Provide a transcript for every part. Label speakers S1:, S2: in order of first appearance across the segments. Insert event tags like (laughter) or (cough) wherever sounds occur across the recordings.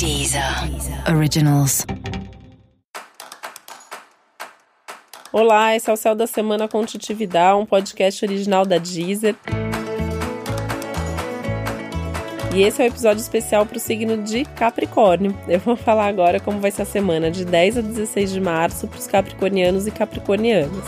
S1: Deezer Originals.
S2: Olá, esse é o Céu da Semana com Titividade, um podcast original da Deezer. E esse é o um episódio especial para o signo de Capricórnio. Eu vou falar agora como vai ser a semana de 10 a 16 de março para os capricornianos e capricornianas.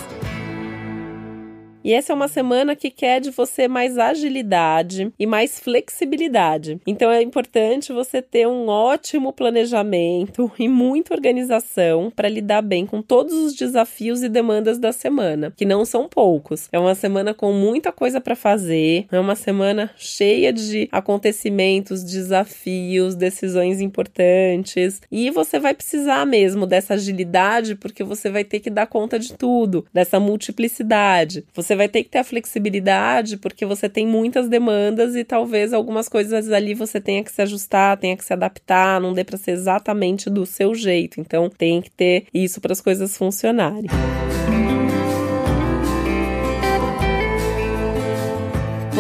S2: E essa é uma semana que quer de você mais agilidade e mais flexibilidade. Então é importante você ter um ótimo planejamento e muita organização para lidar bem com todos os desafios e demandas da semana, que não são poucos. É uma semana com muita coisa para fazer, é uma semana cheia de acontecimentos, desafios, decisões importantes, e você vai precisar mesmo dessa agilidade porque você vai ter que dar conta de tudo, dessa multiplicidade. Você você vai ter que ter a flexibilidade porque você tem muitas demandas e talvez algumas coisas ali você tenha que se ajustar, tenha que se adaptar, não dê para ser exatamente do seu jeito. Então tem que ter isso para as coisas funcionarem.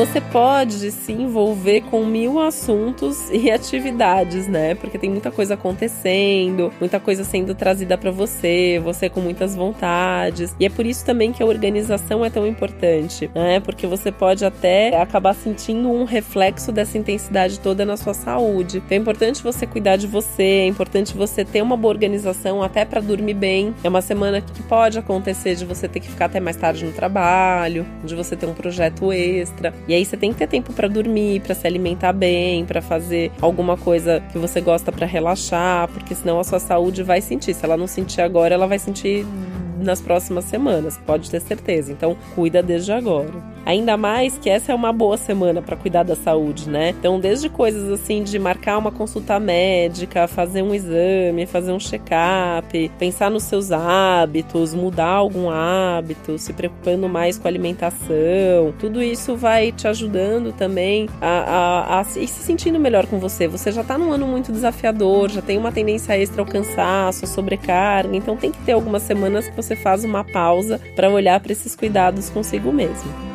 S2: Você pode se envolver com mil assuntos e atividades, né? Porque tem muita coisa acontecendo, muita coisa sendo trazida para você, você com muitas vontades. E é por isso também que a organização é tão importante, né? Porque você pode até acabar sentindo um reflexo dessa intensidade toda na sua saúde. Então é importante você cuidar de você, é importante você ter uma boa organização até para dormir bem. É uma semana que pode acontecer de você ter que ficar até mais tarde no trabalho, de você ter um projeto extra. E aí você tem que ter tempo para dormir, para se alimentar bem, para fazer alguma coisa que você gosta para relaxar, porque senão a sua saúde vai sentir. Se ela não sentir agora, ela vai sentir nas próximas semanas, pode ter certeza. Então, cuida desde agora. Ainda mais que essa é uma boa semana para cuidar da saúde, né? Então, desde coisas assim de marcar uma consulta médica, fazer um exame, fazer um check-up, pensar nos seus hábitos, mudar algum hábito, se preocupando mais com a alimentação, tudo isso vai te ajudando também a, a, a se sentindo melhor com você. Você já tá num ano muito desafiador, já tem uma tendência extra ao cansaço, sobrecarga, então tem que ter algumas semanas que você faz uma pausa para olhar para esses cuidados consigo mesmo.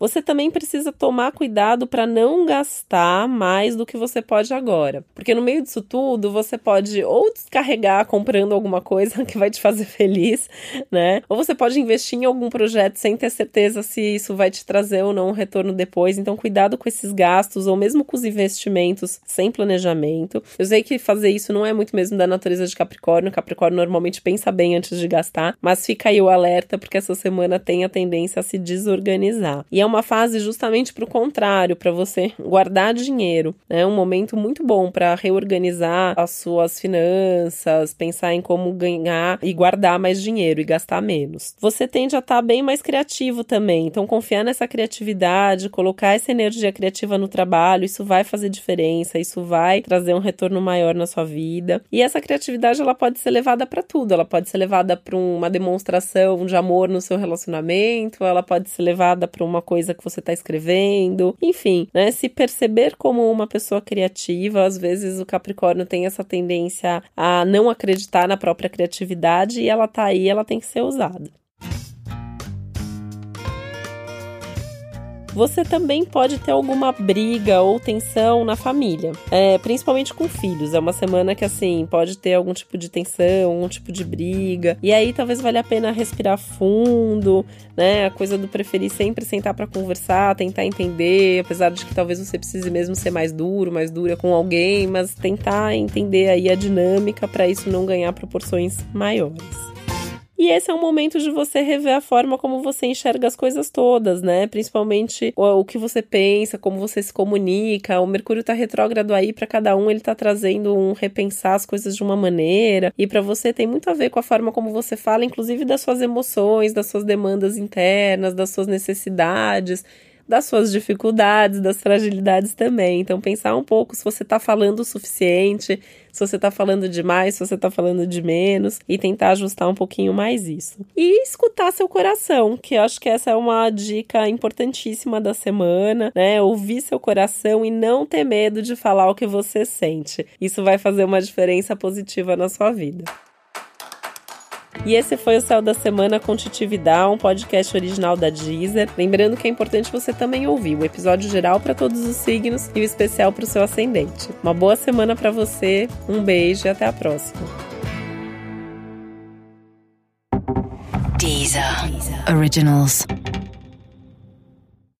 S2: Você também precisa tomar cuidado para não gastar mais do que você pode agora. Porque no meio disso tudo, você pode ou descarregar comprando alguma coisa (laughs) que vai te fazer feliz, né? Ou você pode investir em algum projeto sem ter certeza se isso vai te trazer ou não um retorno depois. Então, cuidado com esses gastos ou mesmo com os investimentos sem planejamento. Eu sei que fazer isso não é muito mesmo da natureza de Capricórnio. Capricórnio normalmente pensa bem antes de gastar, mas fica aí o alerta porque essa semana tem a tendência a se desorganizar. E é uma fase justamente para o contrário, para você guardar dinheiro. É um momento muito bom para reorganizar as suas finanças, pensar em como ganhar e guardar mais dinheiro e gastar menos. Você tende a estar tá bem mais criativo também, então confiar nessa criatividade, colocar essa energia criativa no trabalho, isso vai fazer diferença, isso vai trazer um retorno maior na sua vida. E essa criatividade ela pode ser levada para tudo, ela pode ser levada para uma demonstração de amor no seu relacionamento, ela pode ser levada para uma coisa coisa que você está escrevendo, enfim, né? Se perceber como uma pessoa criativa, às vezes o Capricórnio tem essa tendência a não acreditar na própria criatividade e ela tá aí, ela tem que ser usada. Você também pode ter alguma briga ou tensão na família, é, principalmente com filhos. É uma semana que, assim, pode ter algum tipo de tensão, algum tipo de briga. E aí talvez valha a pena respirar fundo, né? A coisa do preferir sempre sentar para conversar, tentar entender, apesar de que talvez você precise mesmo ser mais duro, mais dura com alguém, mas tentar entender aí a dinâmica para isso não ganhar proporções maiores. E esse é um momento de você rever a forma como você enxerga as coisas todas, né? Principalmente o, o que você pensa, como você se comunica. O Mercúrio tá retrógrado aí para cada um, ele tá trazendo um repensar as coisas de uma maneira. E para você tem muito a ver com a forma como você fala, inclusive das suas emoções, das suas demandas internas, das suas necessidades das suas dificuldades, das fragilidades também. Então, pensar um pouco se você está falando o suficiente, se você está falando demais, se você está falando de menos, e tentar ajustar um pouquinho mais isso. E escutar seu coração, que eu acho que essa é uma dica importantíssima da semana, né? Ouvir seu coração e não ter medo de falar o que você sente. Isso vai fazer uma diferença positiva na sua vida. E esse foi o Céu da Semana com Titividade, um podcast original da Deezer. Lembrando que é importante você também ouvir o episódio geral para todos os signos e o especial para o seu ascendente. Uma boa semana para você, um beijo e até a próxima.
S1: Deezer. Originals.